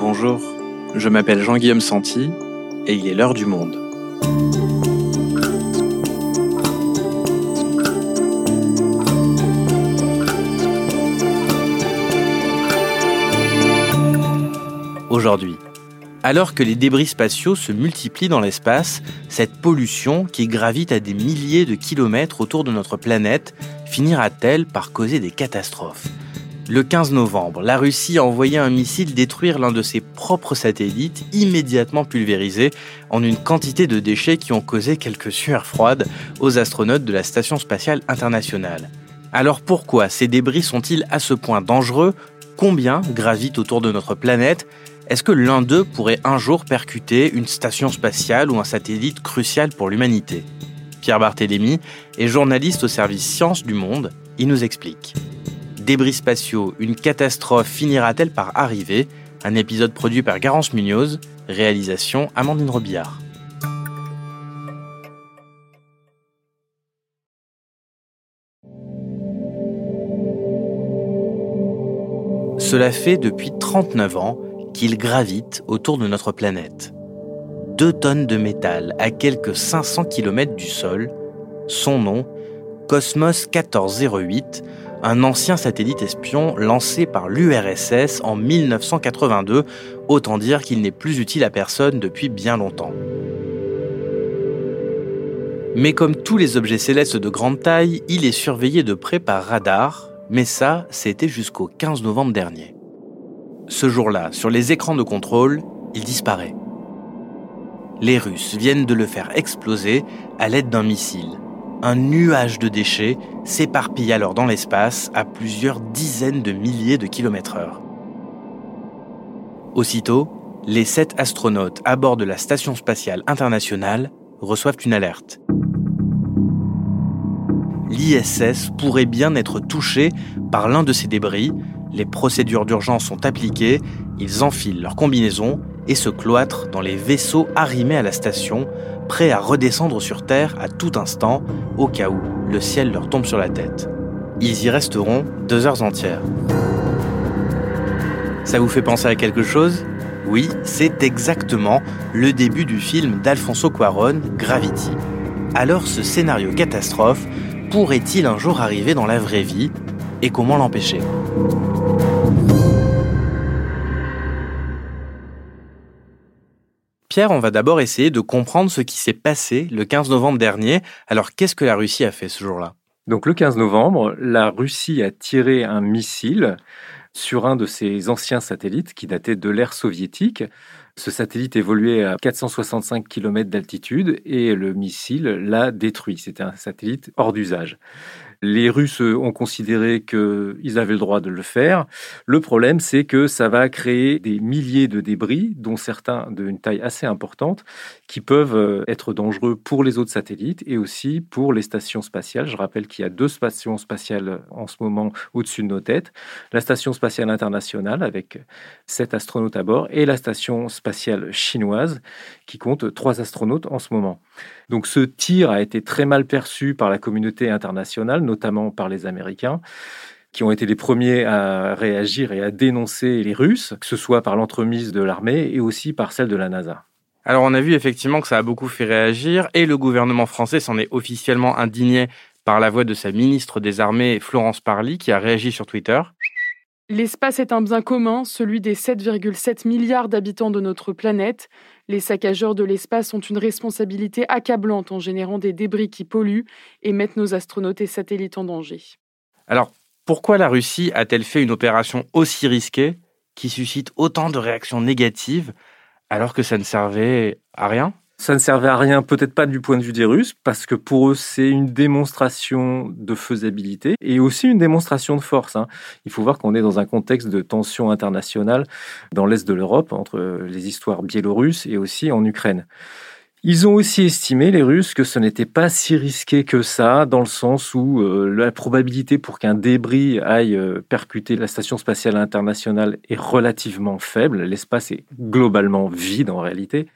Bonjour, je m'appelle Jean-Guillaume Santi et il est l'heure du monde. Aujourd'hui, alors que les débris spatiaux se multiplient dans l'espace, cette pollution qui gravite à des milliers de kilomètres autour de notre planète finira-t-elle par causer des catastrophes? Le 15 novembre, la Russie a envoyé un missile détruire l'un de ses propres satellites, immédiatement pulvérisé en une quantité de déchets qui ont causé quelques sueurs froides aux astronautes de la Station spatiale internationale. Alors pourquoi ces débris sont-ils à ce point dangereux? Combien gravitent autour de notre planète? Est-ce que l'un d'eux pourrait un jour percuter une station spatiale ou un satellite crucial pour l'humanité? Pierre Barthélémy est journaliste au service Sciences du Monde. Il nous explique. Débris spatiaux, une catastrophe finira-t-elle par arriver? Un épisode produit par Garance Munoz, réalisation Amandine Robillard. Cela fait depuis 39 ans qu'il gravite autour de notre planète. Deux tonnes de métal à quelques 500 km du sol. Son nom, Cosmos 1408, un ancien satellite espion lancé par l'URSS en 1982, autant dire qu'il n'est plus utile à personne depuis bien longtemps. Mais comme tous les objets célestes de grande taille, il est surveillé de près par radar, mais ça, c'était jusqu'au 15 novembre dernier ce jour-là, sur les écrans de contrôle, il disparaît. Les Russes viennent de le faire exploser à l'aide d'un missile. Un nuage de déchets s'éparpille alors dans l'espace à plusieurs dizaines de milliers de kilomètres heure. Aussitôt, les sept astronautes à bord de la Station spatiale internationale reçoivent une alerte. L'ISS pourrait bien être touché par l'un de ces débris les procédures d'urgence sont appliquées, ils enfilent leur combinaison et se cloîtrent dans les vaisseaux arrimés à la station, prêts à redescendre sur Terre à tout instant, au cas où le ciel leur tombe sur la tête. Ils y resteront deux heures entières. Ça vous fait penser à quelque chose? Oui, c'est exactement le début du film d'Alfonso Cuaron, Gravity. Alors ce scénario catastrophe pourrait-il un jour arriver dans la vraie vie? Et comment l'empêcher? Pierre, on va d'abord essayer de comprendre ce qui s'est passé le 15 novembre dernier. Alors qu'est-ce que la Russie a fait ce jour-là? Donc le 15 novembre, la Russie a tiré un missile sur un de ses anciens satellites qui datait de l'ère soviétique. Ce satellite évoluait à 465 km d'altitude et le missile l'a détruit. C'était un satellite hors d'usage. Les Russes ont considéré qu'ils avaient le droit de le faire. Le problème, c'est que ça va créer des milliers de débris, dont certains d'une taille assez importante, qui peuvent euh, être dangereux pour les autres satellites et aussi pour les stations spatiales. Je rappelle qu'il y a deux stations spatiales en ce moment au-dessus de nos têtes. La station spatiale internationale avec sept astronautes à bord et la station spatiale chinoise qui compte trois astronautes en ce moment. Donc ce tir a été très mal perçu par la communauté internationale, notamment par les Américains qui ont été les premiers à réagir et à dénoncer les Russes, que ce soit par l'entremise de l'armée et aussi par celle de la NASA. Alors on a vu effectivement que ça a beaucoup fait réagir et le gouvernement français s'en est officiellement indigné par la voix de sa ministre des Armées, Florence Parly, qui a réagi sur Twitter. L'espace est un bien commun, celui des 7,7 milliards d'habitants de notre planète. Les saccageurs de l'espace ont une responsabilité accablante en générant des débris qui polluent et mettent nos astronautes et satellites en danger. Alors, pourquoi la Russie a-t-elle fait une opération aussi risquée qui suscite autant de réactions négatives alors que ça ne servait à rien? Ça ne servait à rien, peut-être pas du point de vue des Russes, parce que pour eux, c'est une démonstration de faisabilité et aussi une démonstration de force. Hein. Il faut voir qu'on est dans un contexte de tension internationale dans l'est de l'Europe, entre les histoires biélorusses et aussi en Ukraine. Ils ont aussi estimé, les Russes, que ce n'était pas si risqué que ça, dans le sens où euh, la probabilité pour qu'un débris aille euh, percuter la Station spatiale internationale est relativement faible. L'espace est globalement vide en réalité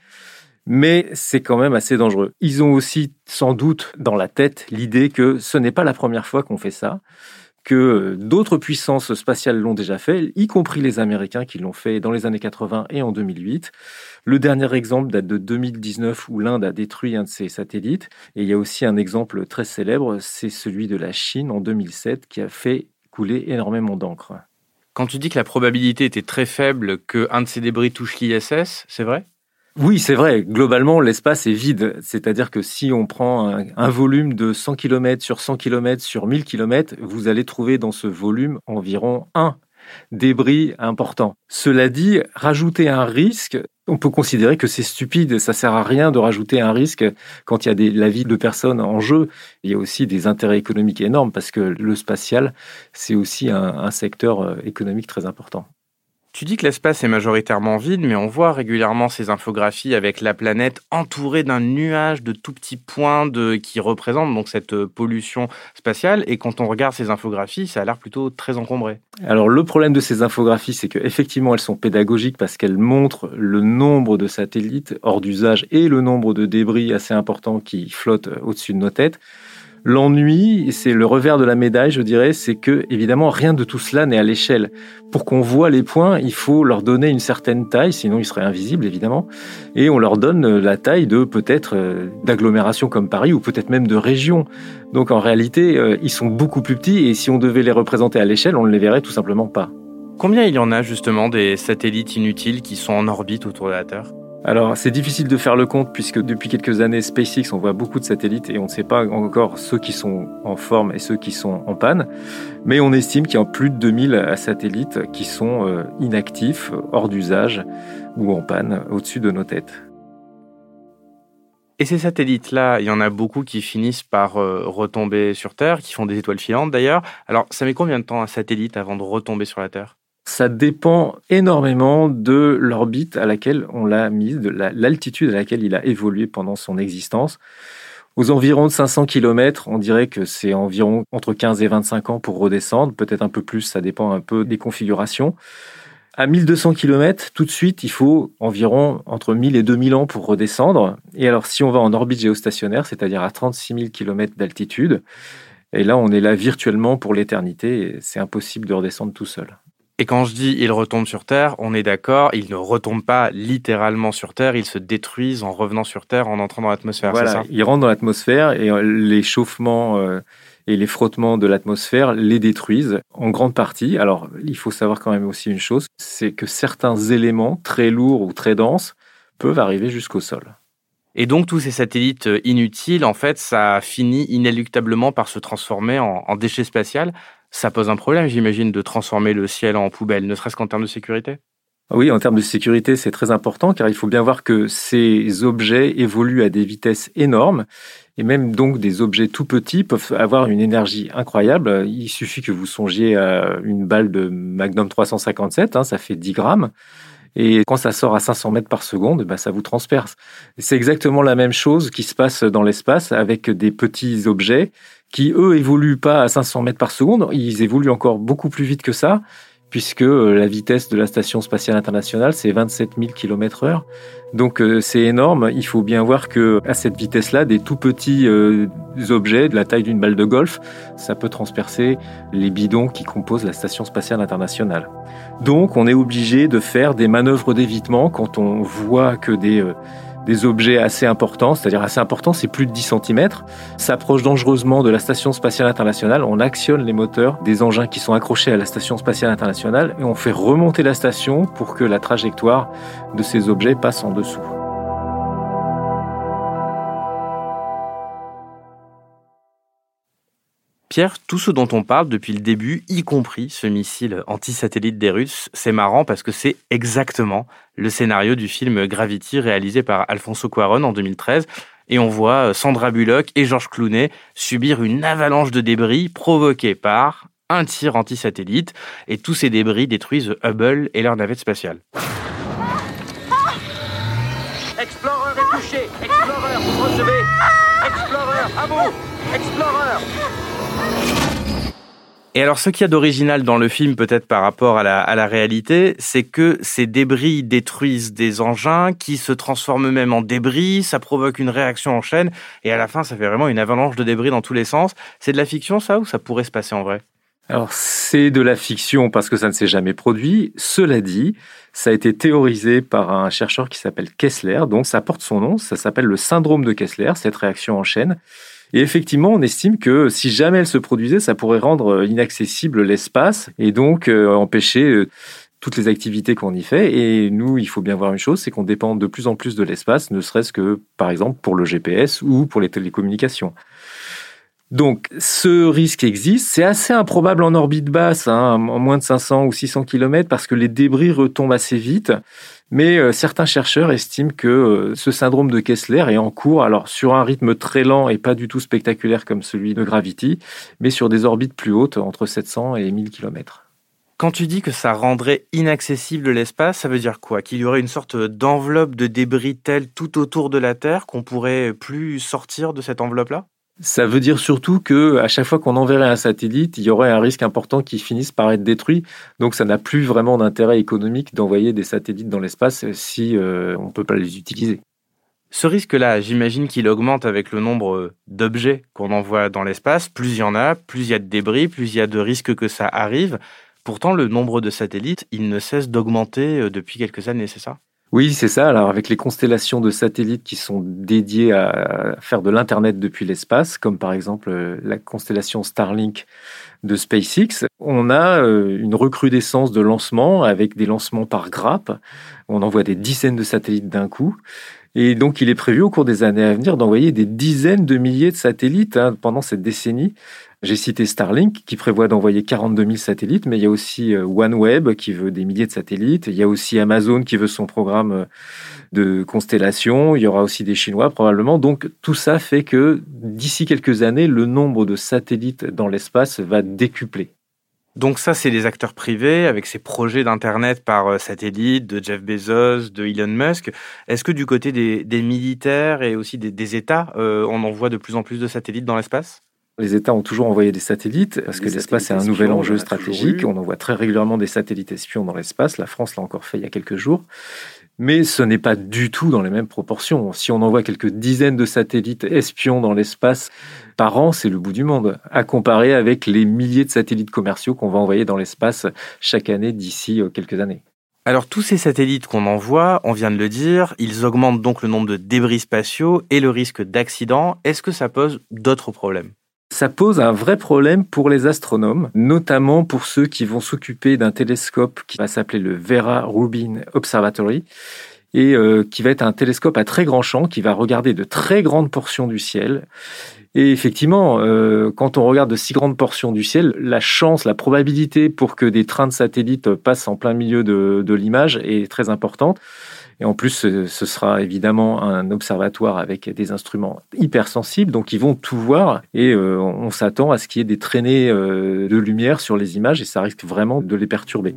mais c'est quand même assez dangereux. Ils ont aussi sans doute dans la tête l'idée que ce n'est pas la première fois qu'on fait ça, que d'autres puissances spatiales l'ont déjà fait, y compris les Américains qui l'ont fait dans les années 80 et en 2008. Le dernier exemple date de 2019 où l'Inde a détruit un de ses satellites. Et il y a aussi un exemple très célèbre, c'est celui de la Chine en 2007 qui a fait couler énormément d'encre. Quand tu dis que la probabilité était très faible qu'un de ces débris touche l'ISS, c'est vrai? Oui, c'est vrai. Globalement, l'espace est vide. C'est-à-dire que si on prend un, volume de 100 km sur 100 km sur 1000 km, vous allez trouver dans ce volume environ un débris important. Cela dit, rajouter un risque, on peut considérer que c'est stupide. Ça sert à rien de rajouter un risque quand il y a des, la vie de personnes en jeu. Il y a aussi des intérêts économiques énormes parce que le spatial, c'est aussi un secteur euh, économique très important. Tu dis que l'espace est majoritairement vide, mais on voit régulièrement ces infographies avec la planète entourée d'un nuage de tout petits points qui représentent donc cette euh, pollution spatiale. Et quand on regarde ces infographies, ça a l'air plutôt très encombré. Alors le problème de ces infographies, c'est qu'effectivement elles sont pédagogiques parce qu'elles montrent le nombre de satellites hors d'usage et le nombre de débris assez importants qui flottent euh, au-dessus de nos têtes. L'ennui, c'est le revers de la médaille, je dirais, c'est que évidemment rien de tout cela n'est à l'échelle. Pour qu'on voit les points, il faut leur donner une certaine taille, sinon ils seraient invisibles évidemment, et on leur donne la taille de peut-être euh, d'agglomération comme Paris ou peut-être même de région. Donc en réalité, euh, ils sont beaucoup plus petits et si on devait les représenter à l'échelle, on ne les verrait tout simplement pas. Combien il y en a justement des satellites inutiles qui sont en orbite autour de la Terre? Alors, c'est difficile de faire le compte puisque depuis quelques années, SpaceX, on voit beaucoup de satellites et on ne sait pas encore ceux qui sont en forme et ceux qui sont en panne. Mais on estime qu'il y a plus de 2000 satellites qui sont euh, inactifs, hors d'usage ou en panne au-dessus de nos têtes. Et ces satellites-là, il y en a beaucoup qui finissent par euh, retomber sur Terre, qui font des étoiles filantes d'ailleurs. Alors, ça met combien de temps un satellite avant de retomber sur la Terre? Ça dépend énormément de l'orbite à laquelle on l'a mise, de l'altitude à laquelle il a évolué pendant son existence. Aux environs de 500 km, on dirait que c'est environ entre 15 et 25 ans pour redescendre, peut-être un peu plus, ça dépend un peu des configurations. À 1200 km, tout de suite, il faut environ entre 1000 et 2000 ans pour redescendre. Et alors, si on va en orbite géostationnaire, c'est-à-dire à 36 000 km d'altitude, et là, on est là virtuellement pour l'éternité, c'est impossible de redescendre tout seul. Et quand je dis ils retombent sur Terre, on est d'accord, ils ne retombent pas littéralement sur Terre, ils se détruisent en revenant sur Terre, en entrant dans l'atmosphère. Voilà, ça? ils rentrent dans l'atmosphère et euh, l'échauffement euh, et les frottements de l'atmosphère les détruisent en grande partie. Alors, il faut savoir quand même aussi une chose, c'est que certains éléments très lourds ou très denses peuvent arriver jusqu'au sol. Et donc tous ces satellites euh, inutiles, en fait, ça finit inéluctablement par se transformer en, en déchets spatial. Ça pose un problème, j'imagine, de transformer le ciel en poubelle, ne serait-ce qu'en termes de sécurité? Oui, en termes de sécurité, c'est très important car il faut bien voir que ces objets évoluent à des vitesses énormes et même donc des objets tout petits peuvent avoir une énergie incroyable. Il suffit que vous songiez à une balle de Magnum 357, hein, ça fait 10 grammes. Et quand ça sort à 500 mètres par seconde, bah, ça vous transperce. C'est exactement la même chose qui se passe dans l'espace avec des petits objets qui, eux, évoluent pas à 500 mètres par seconde. Ils évoluent encore beaucoup plus vite que ça puisque euh, la vitesse de la Station spatiale internationale, c'est 27 000 km heure. Donc euh, c'est énorme. Il faut bien voir que à cette vitesse-là, des tout petits euh, objets de la taille d'une balle de golf, ça peut transpercer les bidons qui composent la Station spatiale internationale. Donc on est obligé de faire des manœuvres d'évitement quand on voit que des des objets assez importants, c'est-à-dire assez importants, c'est plus de 10 cm, s'approche dangereusement de la Station spatiale internationale, on actionne les moteurs des engins qui sont accrochés à la Station spatiale internationale et on fait remonter la station pour que la trajectoire de ces objets passe en dessous. Tout ce dont on parle depuis le début, y compris ce missile anti-satellite des Russes, c'est marrant parce que c'est exactement le scénario du film Gravity réalisé par Alfonso Cuarón en 2013. Et on voit euh, Sandra Bullock et Georges Clooney subir une avalanche de débris provoquée par un tir anti-satellite. Et tous ces débris détruisent Hubble et leur navette spatiale. Explorer est touché Explorer, vous recevez Explorer, à vous Explorer et alors, ce qu'il y a d'original dans le film, peut-être par rapport à la, réalité, c'est que ces débris détruisent des engins qui se transforment eux-mêmes en débris, ça provoque une réaction en chaîne, et à la fin, ça fait vraiment une avalanche de débris dans tous les sens. C'est de la fiction, ça, ou ça pourrait se passer en vrai? Alors c'est de la fiction parce que ça ne s'est jamais produit. Cela dit, ça a été théorisé par un chercheur qui s'appelle Kessler, donc ça porte son nom, ça s'appelle le syndrome de Kessler, cette réaction en chaîne. Et effectivement, on estime que si jamais elle se produisait, ça pourrait rendre inaccessible l'espace et donc euh, empêcher euh, toutes les activités qu'on y fait. Et nous, il faut bien voir une chose, c'est qu'on dépend de plus en plus de l'espace, ne serait-ce que, par exemple, pour le GPS ou pour les télécommunications. Donc, ce risque existe. C'est assez improbable en orbite basse, hein, en moins de 500 ou 600 km, parce que les débris retombent assez vite. Mais euh, certains chercheurs estiment que euh, ce syndrome de Kessler est en cours, alors sur un rythme très lent et pas du tout spectaculaire comme celui de Gravity, mais sur des orbites plus hautes, entre 700 et 1000 km. Quand tu dis que ça rendrait inaccessible l'espace, ça veut dire quoi? Qu'il y aurait une sorte d'enveloppe de débris telle tout autour de la Terre qu'on pourrait plus sortir de cette enveloppe-là? Ça veut dire surtout que à chaque fois qu'on enverrait un satellite, il y aurait un risque important qu'il finisse par être détruit. Donc ça n'a plus vraiment d'intérêt économique d'envoyer des satellites dans l'espace si euh, on ne peut pas les utiliser. Ce risque-là, j'imagine qu'il augmente avec le nombre d'objets qu'on envoie dans l'espace. Plus il y en a, plus il y a de débris, plus il y a de risques que ça arrive. Pourtant, le nombre de satellites, il ne cesse d'augmenter euh, depuis quelques années, c'est ça? Oui, c'est ça. Alors avec les constellations de satellites qui sont dédiées à faire de l'Internet depuis l'espace, comme par exemple euh, la constellation Starlink de SpaceX, on a euh, une recrudescence de lancements avec des lancements par grappe. On envoie des dizaines de satellites d'un coup. Et donc, il est prévu au cours des années à venir d'envoyer des dizaines de milliers de satellites hein, pendant cette décennie j'ai cité Starlink qui prévoit d'envoyer 42 000 satellites, mais il y a aussi euh, OneWeb qui veut des milliers de satellites. Il y a aussi Amazon qui veut son programme euh, de constellation. Il y aura aussi des Chinois probablement. Donc tout ça fait que d'ici quelques années, le nombre de satellites dans l'espace va décupler. Donc ça, c'est les acteurs privés avec ces projets d'Internet par euh, satellite de Jeff Bezos, de Elon Musk. Est-ce que du côté des, militaires et aussi des, États, on envoie de plus en plus de satellites dans l'espace? Les États ont toujours envoyé des satellites parce que l'espace est un nouvel enjeu stratégique. On envoie très régulièrement des satellites espions dans l'espace. La France l'a encore fait il y a quelques jours. Mais ce n'est pas du tout dans les mêmes proportions. Si on envoie quelques dizaines de satellites espions dans l'espace par an, c'est le bout du monde, à comparer avec les milliers de satellites commerciaux qu'on va envoyer dans l'espace chaque année d'ici euh, quelques années. Alors tous ces satellites qu'on envoie, on vient de le dire, ils augmentent donc le nombre de débris spatiaux et le risque d'accident. Est-ce que ça pose d'autres problèmes? Ça pose un vrai problème pour les astronomes, notamment pour ceux qui vont s'occuper d'un télescope qui va s'appeler le Vera Rubin Observatory et euh, qui va être un télescope à très grand champ qui va regarder de très grandes portions du ciel. Et effectivement, euh, quand on regarde de si grandes portions du ciel, la chance, la probabilité pour que des trains de satellites passent en plein milieu de l'image est très importante. Et en plus, ce sera évidemment un observatoire avec des instruments hypersensibles, donc ils vont tout voir et euh, on s'attend à ce qu'il y ait des traînées euh, de lumière sur les images et ça risque vraiment de les perturber.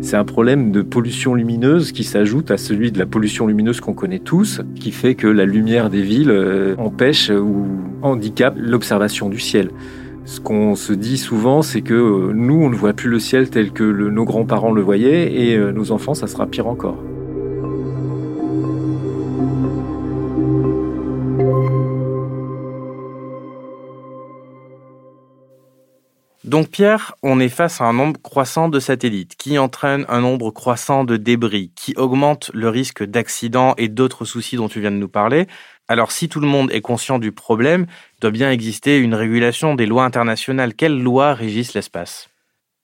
C'est un problème de pollution lumineuse qui s'ajoute à celui de la pollution lumineuse qu'on connaît tous, qui fait que la lumière des villes euh, empêche ou handicape l'observation du ciel. Ce qu'on se dit souvent, c'est que euh, nous, on ne voit plus le ciel tel que nos grands-parents le voyaient, et euh, nos enfants, ça sera pire encore. Donc Pierre, on est face à un nombre croissant de satellites qui entraîne un nombre croissant de débris, qui augmente le risque d'accidents et d'autres soucis dont tu viens de nous parler. Alors si tout le monde est conscient du problème, doit bien exister une régulation des lois internationales. Quelles lois régissent l'espace?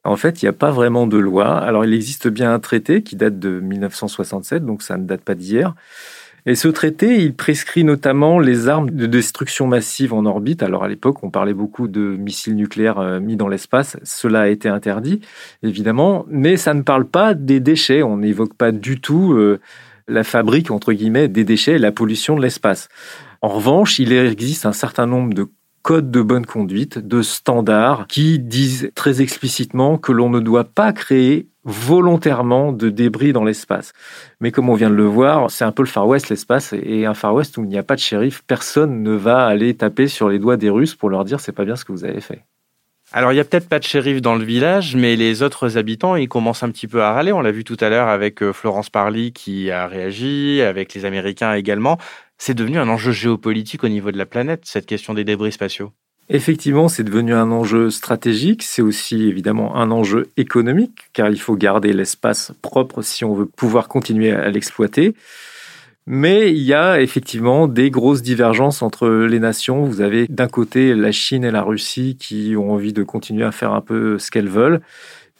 En fait, il n'y a pas vraiment de loi. Alors, il existe bien un traité qui date de 1967, donc ça ne date pas d'hier. Et ce traité, il prescrit notamment les armes de destruction massive en orbite. Alors à l'époque, on parlait beaucoup de missiles nucléaires euh, mis dans l'espace. Cela a été interdit, évidemment, mais ça ne parle pas des déchets. On n'évoque pas du tout euh, la fabrique, entre guillemets, des déchets et la pollution de l'espace. En revanche, il existe un certain nombre de codes de bonne conduite, de standards qui disent très explicitement que l'on ne doit pas créer volontairement de débris dans l'espace. Mais comme on vient de le voir, c'est un peu le Far West l'espace et un Far West où il n'y a pas de shérif, personne ne va aller taper sur les doigts des Russes pour leur dire c'est pas bien ce que vous avez fait. Alors, il n'y a peut-être pas de shérif dans le village, mais les autres habitants, ils commencent un petit peu à râler. On l'a vu tout à l'heure avec euh, Florence Parly qui a réagi, avec les Américains également. C'est devenu un enjeu géopolitique au niveau de la planète, cette question des débris spatiaux. Effectivement, c'est devenu un enjeu stratégique, c'est aussi évidemment un enjeu économique, car il faut garder l'espace propre si on veut pouvoir continuer à l'exploiter. Mais il y a effectivement des grosses divergences entre les nations. Vous avez d'un côté la Chine et la Russie qui ont envie de continuer à faire un peu ce qu'elles veulent.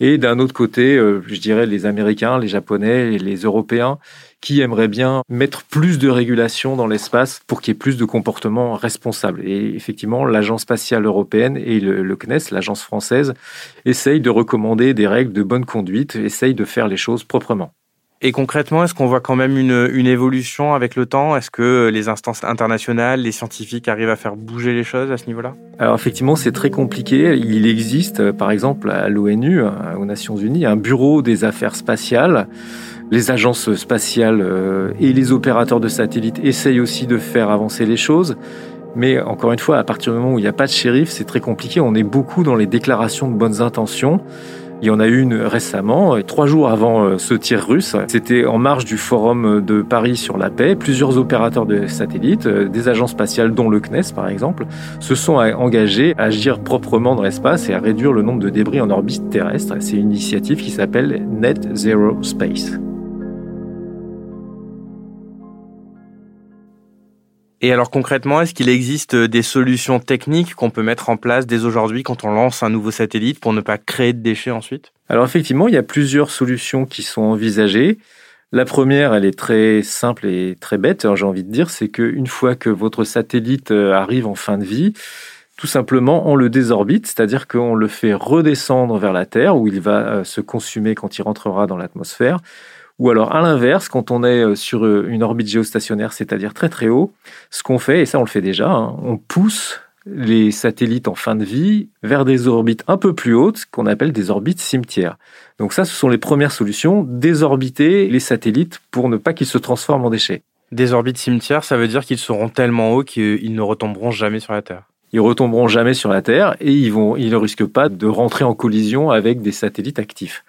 Et d'un autre côté, euh, je dirais les Américains, les Japonais et les Européens qui aimeraient bien mettre plus de régulation dans l'espace pour qu'il y ait plus de comportements responsables. Et effectivement, l'Agence spatiale européenne et le, CNES, l'agence française, essayent de recommander des règles de bonne conduite, essayent de faire les choses proprement. Et concrètement, est-ce qu'on voit quand même une, une, évolution avec le temps? Est-ce que les instances internationales, les scientifiques arrivent à faire bouger les choses à ce niveau-là? Alors effectivement, c'est très compliqué. Il existe, par exemple, à l'ONU, aux Nations Unies, un bureau des affaires spatiales les agences spatiales euh, et les opérateurs de satellites essayent aussi de faire avancer les choses. Mais encore une fois, à partir du moment où il n'y a pas de shérif, c'est très compliqué. On est beaucoup dans les déclarations de bonnes intentions. Il y en a une récemment, trois jours avant euh, ce tir russe. C'était en marge du forum de Paris sur la paix. Plusieurs opérateurs de satellites, euh, des agences spatiales, dont le CNES par exemple, se sont engagés à agir proprement dans l'espace et à réduire le nombre de débris en orbite terrestre. C'est une initiative qui s'appelle Net Zero Space. Et alors concrètement, est-ce qu'il existe des solutions techniques qu'on peut mettre en place dès aujourd'hui quand on lance un nouveau satellite pour ne pas créer de déchets ensuite? Alors effectivement, il y a plusieurs solutions qui sont envisagées. La première, elle est très simple et très bête, j'ai envie de dire, c'est qu'une fois que votre satellite euh, arrive en fin de vie, tout simplement, on le désorbite, c'est-à-dire qu'on le fait redescendre vers la Terre, où il va euh, se consumer quand il rentrera dans l'atmosphère. Ou alors à l'inverse, quand on est euh, sur euh, une orbite géostationnaire, c'est-à-dire très très haut, ce qu'on fait, et ça on le fait déjà, hein, on pousse les satellites en fin de vie vers des orbites un peu plus hautes, qu'on appelle des orbites cimetières. Donc ça, ce sont les premières solutions, désorbiter les satellites pour ne pas qu'ils se transforment en déchets. Des orbites cimetières, ça veut dire qu'ils seront tellement hauts qu'ils ne retomberont jamais sur la Terre. Ils retomberont jamais sur la Terre et ils, vont, ils ne risquent pas de rentrer en collision avec des satellites actifs.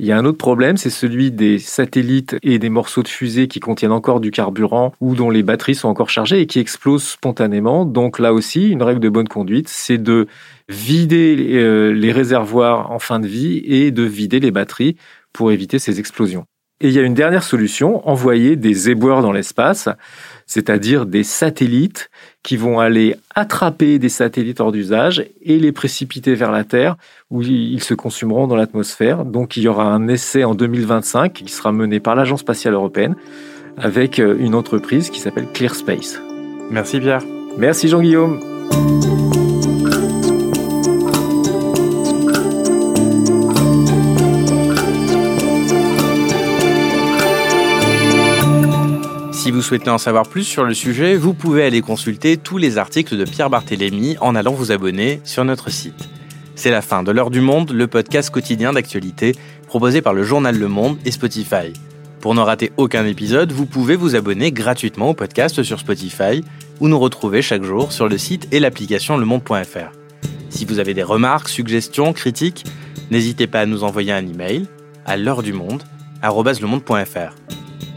Il y a un autre problème, c'est celui des satellites et des morceaux de fusée qui contiennent encore du carburant ou dont les batteries sont encore chargées et qui explosent spontanément. Donc là aussi, une règle de bonne conduite, c'est de vider euh, les réservoirs en fin de vie et de vider les batteries pour éviter ces explosions. Et il y a une dernière solution, envoyer des éboueurs dans l'espace, c'est-à-dire des satellites qui vont aller attraper des satellites hors d'usage et les précipiter vers la Terre où ils se consumeront dans l'atmosphère. Donc il y aura un essai en 2025 qui sera mené par l'Agence spatiale européenne avec euh, une entreprise qui s'appelle ClearSpace. Merci Pierre. Merci Jean-Guillaume. Souhaitez en savoir plus sur le sujet, vous pouvez aller consulter tous les articles de Pierre Barthélémy en allant vous abonner sur notre site. C'est la fin de L'heure du monde, le podcast quotidien d'actualité proposé par le journal Le Monde et Spotify. Pour ne rater aucun épisode, vous pouvez vous abonner gratuitement au podcast sur Spotify ou nous retrouver chaque jour sur le site et l'application lemonde.fr. Si vous avez des remarques, suggestions, critiques, n'hésitez pas à nous envoyer un email à l'heure du monde